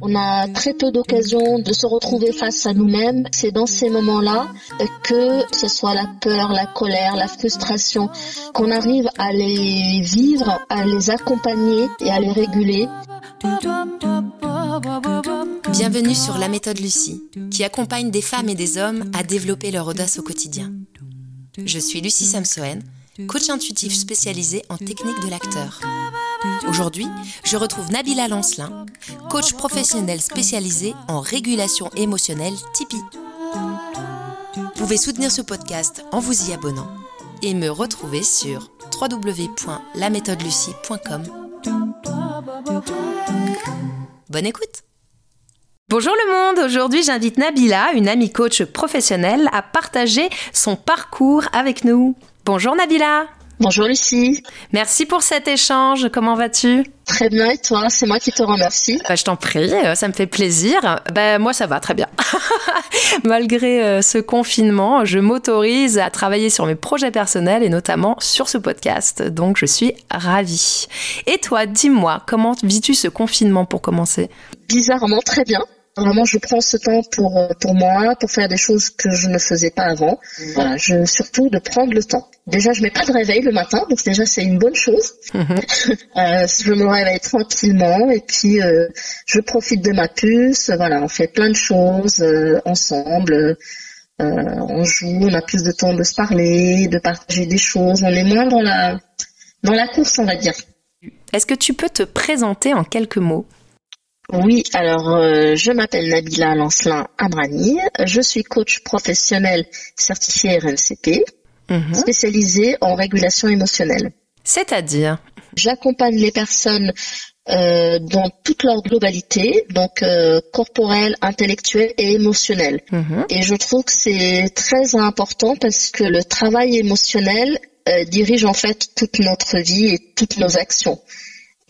On a très peu d'occasions de se retrouver face à nous-mêmes. C'est dans ces moments-là que ce soit la peur, la colère, la frustration, qu'on arrive à les vivre, à les accompagner et à les réguler. Bienvenue sur La méthode Lucie, qui accompagne des femmes et des hommes à développer leur audace au quotidien. Je suis Lucie Samsoen, coach intuitif spécialisé en technique de l'acteur. Aujourd'hui, je retrouve Nabila Lancelin, coach professionnel spécialisé en régulation émotionnelle Tipeee. Vous pouvez soutenir ce podcast en vous y abonnant et me retrouver sur www.laméthodelucie.com. Bonne écoute Bonjour le monde, aujourd'hui j'invite Nabila, une amie coach professionnelle, à partager son parcours avec nous. Bonjour Nabila Bonjour Lucie. Merci pour cet échange. Comment vas-tu? Très bien et toi? C'est moi qui te remercie. Bah, je t'en prie, euh, ça me fait plaisir. Bah, moi ça va très bien. Malgré euh, ce confinement, je m'autorise à travailler sur mes projets personnels et notamment sur ce podcast. Donc je suis ravie. Et toi, dis-moi, comment vis-tu ce confinement pour commencer? Bizarrement très bien. Vraiment, je prends ce temps pour euh, pour moi, pour faire des choses que je ne faisais pas avant. Voilà, je surtout de prendre le temps. Déjà, je mets pas de réveil le matin, donc déjà c'est une bonne chose. Mhm. euh, je me réveille tranquillement et puis euh, je profite de ma puce. Voilà, on fait plein de choses euh, ensemble. on joue, on a plus de temps de se parler, de partager des choses. On est moins dans la dans la course, on va dire. Est-ce que tu peux te présenter en quelques mots? Oui, alors euh, je m'appelle Nabila Lancelin Abrani, je suis coach professionnel certifié RNCP, mhm. spécialisé en régulation émotionnelle. C'est-à-dire J'accompagne les personnes euh, dans toute leur globalité, donc euh, corporelle, intellectuelle et émotionnelle. Mhm. Et je trouve que c'est très important parce que le travail émotionnel dirige en fait toute notre vie et toutes nos actions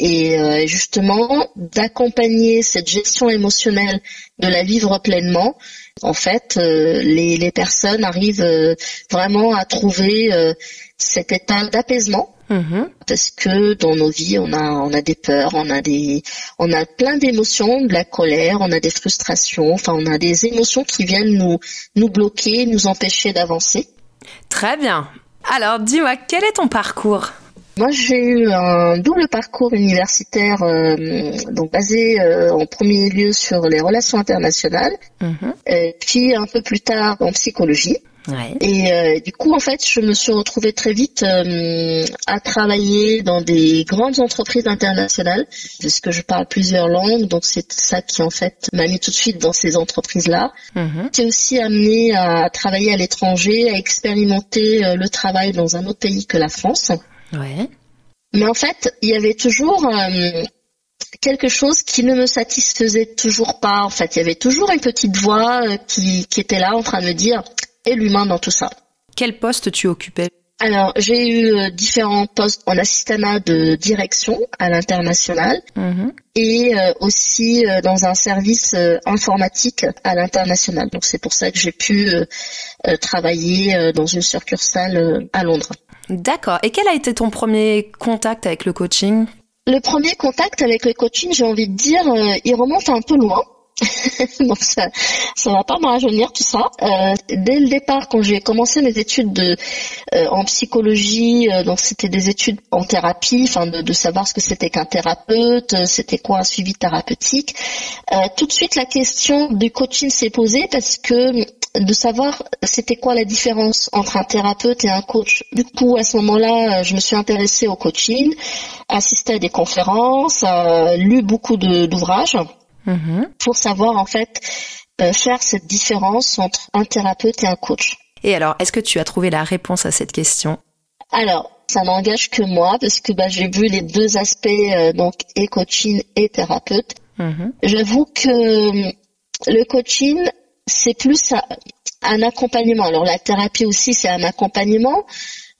et euh, justement d'accompagner cette gestion émotionnelle, de la vivre pleinement. En fait, euh, les, les, personnes arrivent euh, vraiment à trouver cet état d'apaisement. Mm-hmm. Parce que dans nos vies, on a, on a des peurs, on a des, on a plein d'émotions, de la colère, on a des frustrations, enfin, on a des émotions qui viennent nous, nous bloquer, nous empêcher d'avancer. Très bien. Alors, dis-moi, quel est ton parcours? Moi, j'ai eu un double parcours universitaire, euh, donc basé euh, en premier lieu sur les relations internationales, mhm. et puis un peu plus tard en psychologie. Et euh, du coup, en fait, je me suis retrouvée très vite à travailler dans des grandes entreprises internationales, puisque je parle plusieurs langues, donc c'est ça qui en fait m'a mis tout de suite dans ces entreprises-là. Mhm. J'ai aussi amené à travailler à l'étranger, à expérimenter le travail dans un autre pays que la France. Ouais. Mais en fait, il y avait toujours euh, quelque chose qui ne me satisfaisait toujours pas. En fait, il y avait toujours une petite voix euh, qui, qui était là en train de me dire et l'humain dans tout ça. Quel poste tu occupais? Alors, j'ai eu euh, différents postes en assistanat de direction à l'international mhm. et aussi dans un service informatique à l'international. Donc, c'est pour ça que j'ai pu travailler dans une succursale à Londres. D'accord. Et quel a été ton premier contact avec le coaching? Le premier contact avec le coaching, j'ai envie de dire, euh, il remonte un peu loin. donc ça, ça va pas me rajeunir tout ça. Euh, dès le départ, quand j'ai commencé mes études de, euh, en psychologie, donc c'était des études en thérapie, enfin de, de, savoir ce que c'était qu'un thérapeute, c'était quoi un suivi thérapeutique. tout de suite, la question du coaching s'est posée parce que de savoir c'était quoi la différence entre un thérapeute et un coach. Du coup, à ce moment-là, je me suis intéressée au coaching, assisté à des conférences, euh, lu beaucoup d'ouvrages mm-hmm. pour savoir en fait euh, faire cette différence entre un thérapeute et un coach. Et alors, est-ce que tu as trouvé la réponse à cette question? Alors, ça n'engage que moi parce que bah, j'ai vu les deux aspects, euh, donc et coaching et thérapeute. Mm-hmm. J'avoue que le coaching c'est plus un accompagnement. Alors la thérapie aussi, c'est un accompagnement,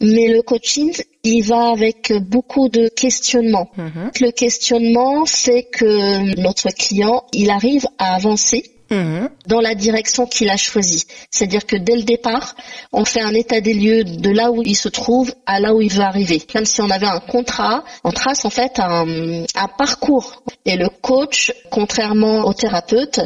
mais le coaching, il va avec beaucoup de questionnements. Mm-hmm. Le questionnement fait que notre client, il arrive à avancer mhm. dans la direction qu'il a choisie. C'est-à-dire que dès le départ, on fait un état des lieux de là où il se trouve à là où il veut arriver. Comme si on avait un contrat, on trace en fait un, un parcours. Et le coach, contrairement au thérapeute,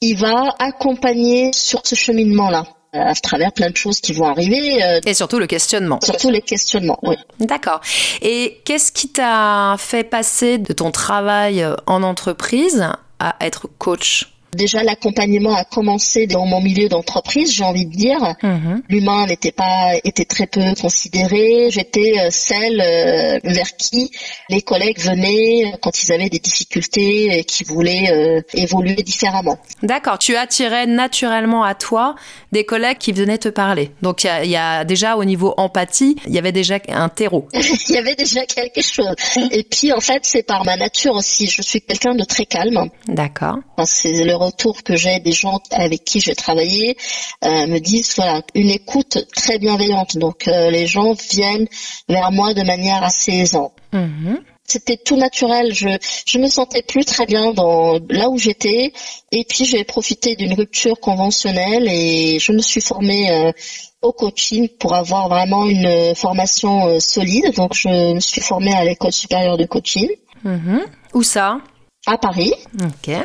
il va accompagner sur ce cheminement-là à travers plein de choses qui vont arriver. Euh, et surtout le questionnement. Surtout les questionnements, oui. D'accord. Et qu'est-ce qui t'a fait passer de ton travail en entreprise à être coach? Déjà, l'accompagnement a commencé dans mon milieu d'entreprise, j'ai envie de dire. Mhm. L'humain n'était pas, était très peu considéré. J'étais euh, celle euh, vers qui les collègues venaient quand ils avaient des difficultés et qui voulaient euh, évoluer différemment. D'accord. Tu attirais naturellement à toi des collègues qui venaient te parler. Donc, il y, a, déjà au niveau empathie, il y avait déjà un terreau. Il y avait déjà quelque chose. Et puis, en fait, c'est par ma nature aussi. Je suis quelqu'un de très calme. D'accord. c'est le retour que j'ai des gens avec qui j'ai travaillé euh, me disent voilà une écoute très bienveillante. Donc euh, les gens viennent vers moi de manière assez aisante. Mm-hmm. C'était tout naturel. Je je me sentais plus très bien dans là où j'étais. Et puis j'ai profité d'une rupture conventionnelle et je me suis formée euh, au coaching pour avoir vraiment une formation solide. Donc je me suis formée à l'école supérieure de coaching. Mm-hmm. Où ça? À Paris.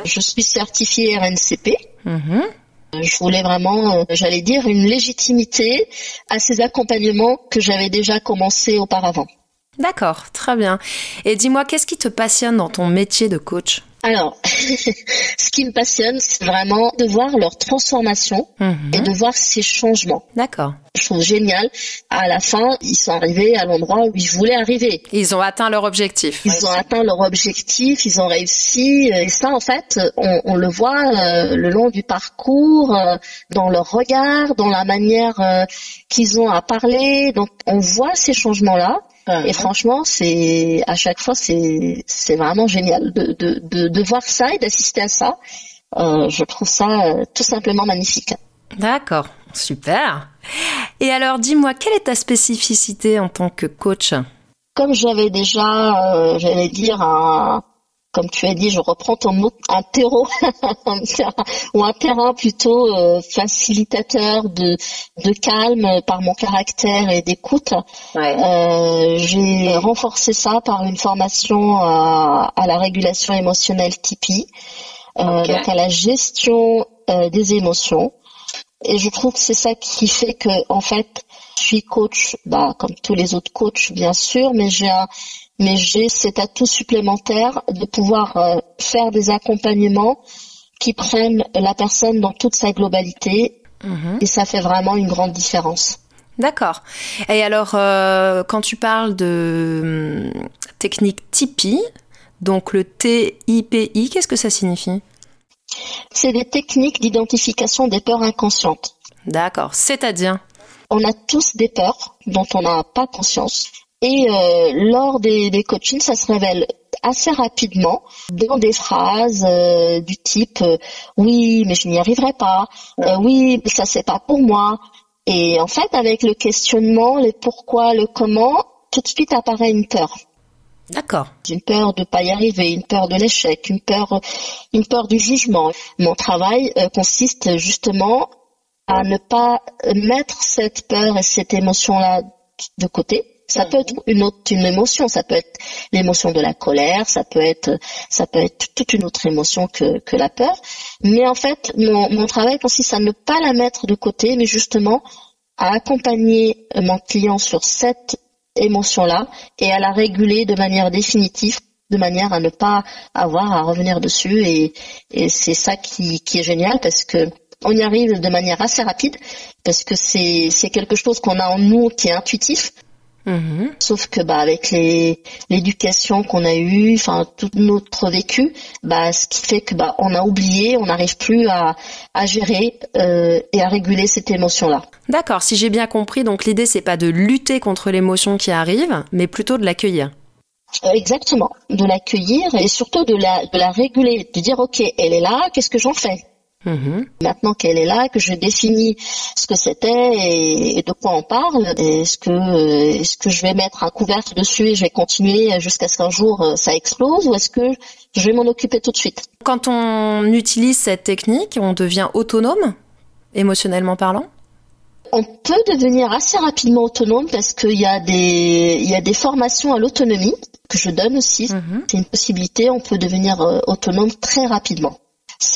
Je suis certifiée RNCP. Mhm. Je voulais vraiment, euh, j'allais dire, une légitimité à ces accompagnements que j'avais déjà commencé auparavant. D'accord, très bien. Et dis-moi, qu'est-ce qui te passionne dans ton métier de coach? Alors, ce qui me passionne, c'est vraiment de voir leur transformation mhm. et de voir ces changements. D'accord. Je trouve génial. À la fin, ils sont arrivés à l'endroit où ils voulaient arriver. Ils ont atteint leur objectif. Ils ont atteint leur objectif, ils ont réussi. Et ça, en fait, on, le voit euh, le long du parcours, euh, dans leur regard, dans la manière euh, qu'ils ont à parler. Donc, on voit ces changements-là. Et franchement, c'est à chaque fois, c'est c'est vraiment génial de, de, de, de voir ça et d'assister à ça. Euh, je trouve ça euh, tout simplement magnifique. D'accord, super. Et alors, dis-moi, quelle est ta spécificité en tant que coach? Comme j'avais déjà, euh, j'allais dire, un, comme tu as dit, je reprends ton mot, un terreau ou un terrain plutôt euh, facilitateur de, de calme par mon caractère et d'écoute. Euh, j'ai renforcé ça par une formation à, à la régulation émotionnelle Tipeee, euh, donc à la gestion euh, des émotions. Et je trouve que c'est ça qui fait que, en fait, je suis coach, bah, comme tous les autres coachs, bien sûr, mais j'ai un, mais j'ai cet atout supplémentaire de pouvoir euh, faire des accompagnements qui prennent la personne dans toute sa globalité mhm. et ça fait vraiment une grande différence. D'accord. Et alors, euh, quand tu parles de hum, technique Tipeee, donc le TIPI, qu'est-ce que ça signifie? C'est des techniques d'identification des peurs inconscientes. D'accord. C'est-à-dire? On a tous des peurs dont on n'a pas conscience. Et euh, lors des, des coachings, ça se révèle assez rapidement dans des phrases euh, du type euh, oui mais je n'y arriverai pas. Oui mais ça c'est pas pour moi. Et en fait avec le questionnement les pourquoi le comment tout de suite apparaît une peur. D'accord. Une peur de pas y arriver, une peur de l'échec, une peur, une peur du jugement. Mon travail consiste justement à ne pas mettre cette peur et cette émotion-là de côté, ça peut être une autre une émotion, ça peut être l'émotion de la colère, ça peut être ça peut être toute une autre émotion que, que la peur. Mais en fait, mon, mon travail consiste à ne pas la mettre de côté, mais justement à accompagner mon client sur cette émotion-là et à la réguler de manière définitive de manière à ne pas avoir à revenir dessus et, et c'est ça qui, qui est génial parce que on y arrive de manière assez rapide parce que c'est quelque chose qu'on a en nous qui est intuitif Mhm. Sauf que bah avec les l'éducation qu'on a eue, enfin tout notre vécu, bah ce qui fait que bah on a oublié, on n'arrive plus à, à gérer euh, et à réguler cette émotion-là. D'accord, si j'ai bien compris, donc l'idée c'est pas de lutter contre l'émotion qui arrive, mais plutôt de l'accueillir. Euh, exactement, de l'accueillir et surtout de la de la réguler, de dire ok elle est là, qu'est-ce que j'en fais? Mhm. Maintenant qu'elle est là, que je définis ce que c'était et, de quoi on parle, est-ce que est-ce que je vais mettre un couvercle dessus et je vais continuer jusqu'à ce qu'un jour euh, ça explose ou est-ce que je vais m'en occuper tout de suite? Quand on utilise cette technique, on devient autonome, émotionnellement parlant? On peut devenir assez rapidement autonome parce qu'il y a des il y a des formations à l'autonomie que je donne aussi. Mhm. C'est une possibilité. On peut devenir euh, autonome très rapidement.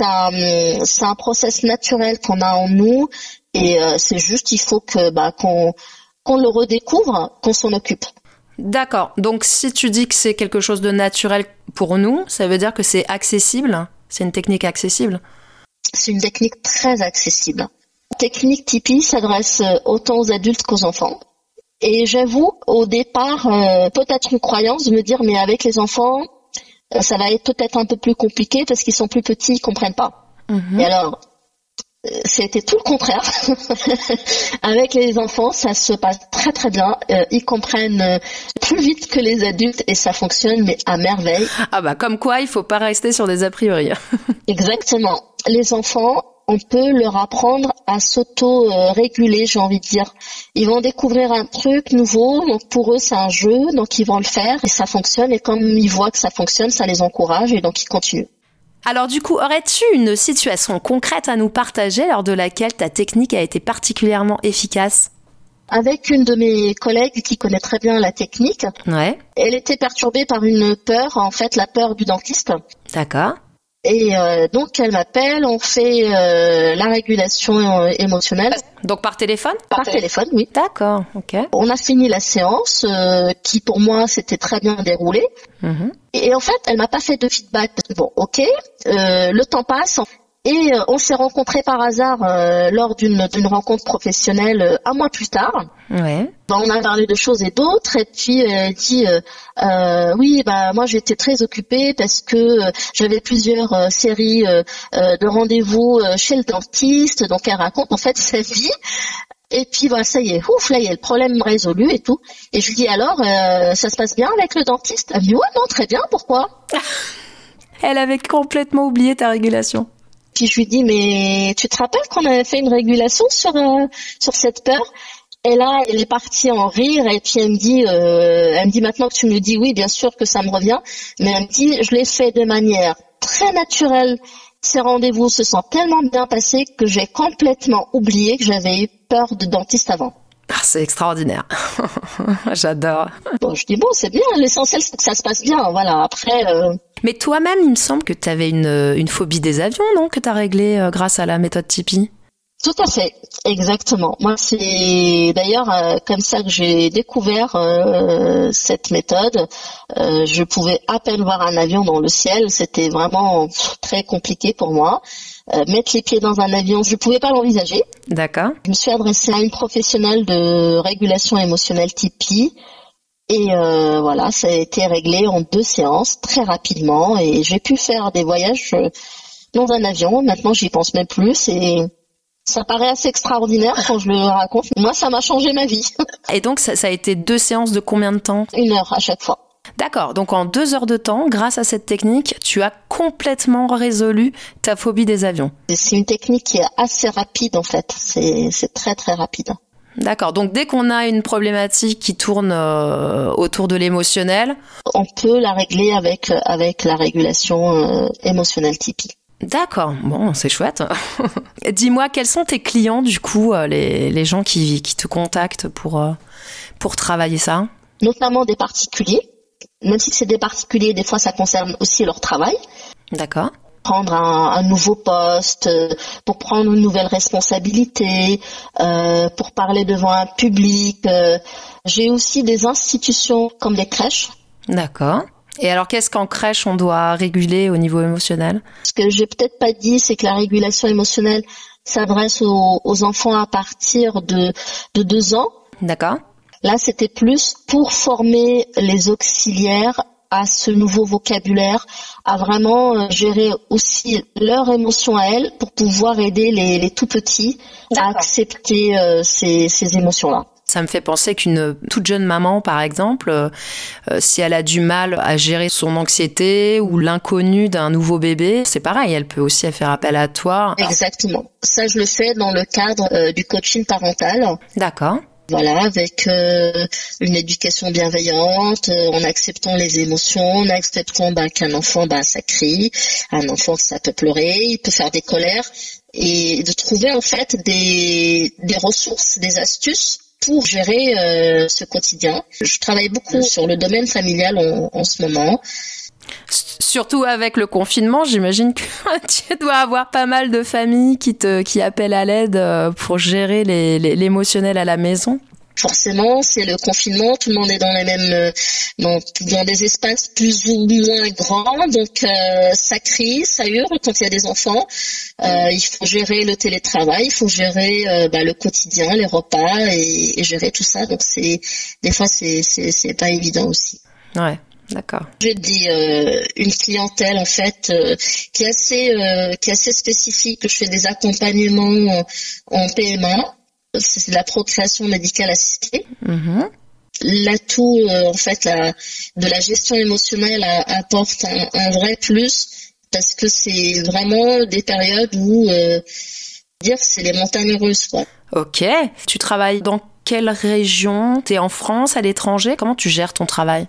Euh, c'est un process naturel qu'on a en nous et euh, c'est juste il faut que bah, qu'on qu'on le redécouvre, qu'on s'en occupe. D'accord. Donc si tu dis que c'est quelque chose de naturel pour nous, ça veut dire que c'est accessible? C'est une technique accessible? C'est une technique très accessible. La technique Tipeee s'adresse euh, autant aux adultes qu'aux enfants. Et j'avoue, au départ, peut-être une croyance de me dire, mais avec les enfants, euh, ça va être peut-être un peu plus compliqué parce qu'ils sont plus petits, ils comprennent pas. Mhm. Et alors, euh, c'était tout le contraire. Avec les enfants, ça se passe très très bien. Euh, ils comprennent plus vite que les adultes et ça fonctionne mais à merveille. Ah bah comme quoi, il faut pas rester sur des a priori. Exactement. Les enfants, on peut leur apprendre à s'auto-réguler, j'ai envie de dire. Ils vont découvrir un truc nouveau, donc pour eux c'est un jeu, donc ils vont le faire et ça fonctionne. Et comme ils voient que ça fonctionne, ça les encourage et donc ils continuent. Alors du coup, aurais-tu une situation concrète à nous partager lors de laquelle ta technique a été particulièrement efficace? Avec une de mes collègues qui connaît très bien la technique. Ouais. Elle était perturbée par une peur, en fait la peur du dentiste. D'accord. Et euh, donc elle m'appelle, on fait euh, la régulation euh, émotionnelle. Donc par téléphone? Par, téléphone, oui. D'accord, ok. On a fini la séance, qui pour moi s'était très bien déroulée. Mhm. Et en fait, elle m'a pas fait de feedback. Bon, ok, le temps passe. Et euh, on s'est rencontrés par hasard euh, lors d'une rencontre professionnelle euh, un mois plus tard. Ouais. Ben, on a parlé de choses et d'autres. Et puis elle dit oui, bah moi j'étais très occupée parce que j'avais plusieurs séries de rendez-vous chez le dentiste. Donc elle raconte en fait sa vie. Et puis bah ça y est, ouf, là il y a le problème résolu et tout. Et je lui dis alors, ça se passe bien avec le dentiste? Elle me dit ouais non très bien, pourquoi? Elle avait complètement oublié ta régulation. Puis je lui dis mais tu te rappelles qu'on avait fait une régulation sur euh, sur cette peur? Et là, elle est partie en rire et puis elle me dit, euh, elle me dit maintenant que tu me dis, oui, bien sûr que ça me revient, mais elle me dit, je l'ai fait de manière très naturelle. Ces rendez-vous se sont tellement bien passés que j'ai complètement oublié que j'avais eu peur de dentiste avant. Ah, c'est extraordinaire. J'adore. Bon, je dis bon, c'est bien. L'essentiel, c'est que ça se passe bien. Voilà. Après. Euh, Mais toi-même, il me semble que tu avais une, une, phobie des avions, non Que tu as réglé euh, grâce à la méthode Tipeee? Tout à fait, exactement. Moi, c'est d'ailleurs euh, comme ça que j'ai découvert cette méthode. je pouvais à peine voir un avion dans le ciel. C'était vraiment très compliqué pour moi. Euh, mettre les pieds dans un avion, je ne pouvais pas l'envisager. D'accord. Je me suis adressée à une professionnelle de régulation émotionnelle Tipeee. Et euh, voilà, ça a été réglé en deux séances, très rapidement. Et j'ai pu faire des voyages euh, dans un avion. Maintenant, j'y pense même plus. Et ça paraît assez extraordinaire quand je le raconte. Moi, ça m'a changé ma vie. Et donc, ça, ça a été deux séances de combien de temps? Une heure à chaque fois. D'accord, donc en deux heures de temps, grâce à cette technique, tu as complètement résolu ta phobie des avions. C'est une technique qui est assez rapide en fait, c'est très très rapide. D'accord, donc dès qu'on a une problématique qui tourne euh, autour de l'émotionnel, on peut la régler avec avec la régulation euh, émotionnelle typique. D'accord, bon, c'est chouette. Dis-moi, quels sont tes clients du coup, euh, les, les gens qui, qui te contactent pour, pour travailler ça? Notamment des particuliers même si c'est des particuliers, des fois ça concerne aussi leur travail. D'accord. Prendre un, nouveau poste, euh, pour prendre une nouvelle responsabilité, euh, pour parler devant un public. Euh. J'ai aussi des institutions comme des crèches. D'accord. Et alors, qu'est-ce qu'en crèche on doit réguler au niveau émotionnel? Ce que j'ai peut-être pas dit, c'est que la régulation émotionnelle s'adresse aux, enfants à partir de, de deux ans. D'accord. Là, c'était plus pour former les auxiliaires à ce nouveau vocabulaire, à vraiment euh, gérer aussi leurs émotions à elles pour pouvoir aider les, tout petits à accepter euh, ces, émotions-là. Ça me fait penser qu'une toute jeune maman, par exemple, euh, si elle a du mal à gérer son anxiété ou l'inconnu d'un nouveau bébé, c'est pareil, elle peut aussi faire appel à toi. Exactement. Ça, je le fais dans le cadre euh, du coaching parental. D'accord. Voilà, avec euh, une éducation bienveillante, en acceptant les émotions, en acceptant bah, qu'un enfant, bah, ça crie, un enfant, ça peut pleurer, il peut faire des colères, et de trouver en fait des, des ressources, des astuces pour gérer euh, ce quotidien. Je travaille beaucoup sur le domaine familial en, ce moment. Surtout avec le confinement, j'imagine que tu dois avoir pas mal de familles qui te qui appellent à l'aide euh, pour gérer l'émotionnel à la maison forcément, c'est le confinement, tout le monde est dans les mêmes, euh, dans, dans des espaces plus ou moins grands, donc euh, ça crie, ça hurle quand il y a des enfants. Euh, il faut gérer le télétravail, il faut gérer bah, le quotidien, les repas et, et, gérer tout ça. Donc c'est des fois c'est c'est pas évident aussi. Ouais. D'accord. J'ai dit euh, une clientèle en fait euh, qui est assez qui est assez spécifique. Je fais des accompagnements en PMA c'est la procréation médicale assistée. Mm-hmm. L'atout euh, en fait de la gestion émotionnelle apporte un, vrai plus parce que c'est vraiment des périodes où euh, dire c'est les montagnes russes quoi. Ok. Tu travailles dans quelle région? Tu es en France, à l'étranger? Comment tu gères ton travail?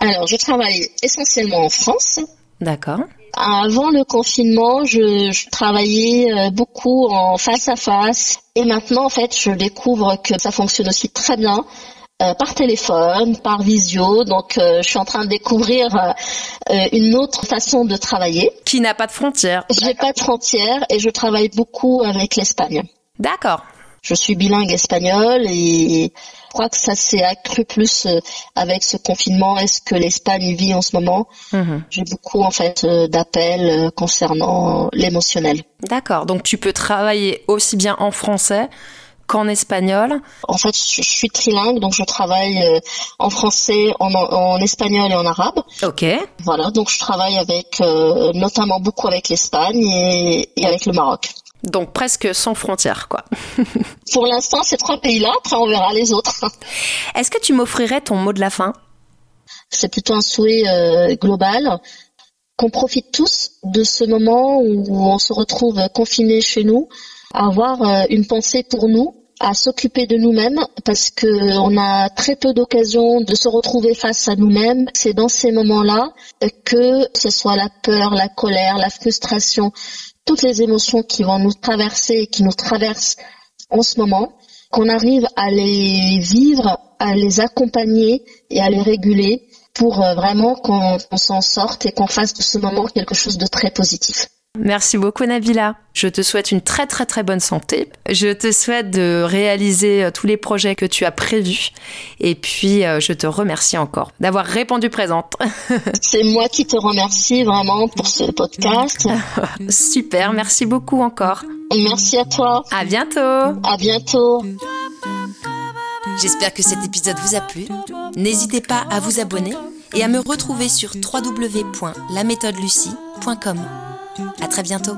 Alors je travaille essentiellement en France. D'accord. Avant le confinement, je, je, travaillais euh, beaucoup en face à face et maintenant en fait je découvre que ça fonctionne aussi très bien euh, par téléphone, par visio. Donc euh, je suis en train de découvrir une autre façon de travailler. Qui n'a pas de frontières. J'ai pas de frontières et je travaille beaucoup avec l'Espagne. D'accord. Je suis bilingue espagnol et je crois que ça s'est accru plus euh, avec ce confinement. Est-ce que l'Espagne vit en ce moment mhm. J'ai beaucoup en fait euh, d'appels euh, concernant l'émotionnel. D'accord. Donc tu peux travailler aussi bien en français qu'en espagnol En fait, je, suis trilingue, donc je travaille en français, en, espagnol et en arabe. Ok. Voilà, donc je travaille avec, notamment beaucoup avec l'Espagne et, avec le Maroc. Donc presque sans frontières, quoi. Pour l'instant, ces trois pays-là, après on verra les autres. Est-ce que tu m'offrirais ton mot de la fin? C'est plutôt un souhait euh, global, qu'on profite tous de ce moment où on se retrouve confinés chez nous, à avoir euh, une pensée pour nous, à s'occuper de nous-mêmes parce que on a très peu d'occasions de se retrouver face à nous-mêmes. C'est dans ces moments-là que ce soit la peur, la colère, la frustration, toutes les émotions qui vont nous traverser et qui nous traversent en ce moment, qu'on arrive à les vivre, à les accompagner et à les réguler pour euh, vraiment qu'on s'en sorte et qu'on fasse de ce moment quelque chose de très positif. Merci beaucoup Nabila. Je te souhaite une très très très bonne santé. Je te souhaite de réaliser euh, tous les projets que tu as prévus. Et puis euh, je te remercie encore d'avoir répondu présente. C'est moi qui te remercie vraiment pour ce podcast. Super, merci beaucoup encore. Merci à toi. À bientôt. À bientôt. J'espère que cet épisode vous a plu. N'hésitez pas à vous abonner et à me retrouver sur www.laméthodelucie.com. Très bientôt.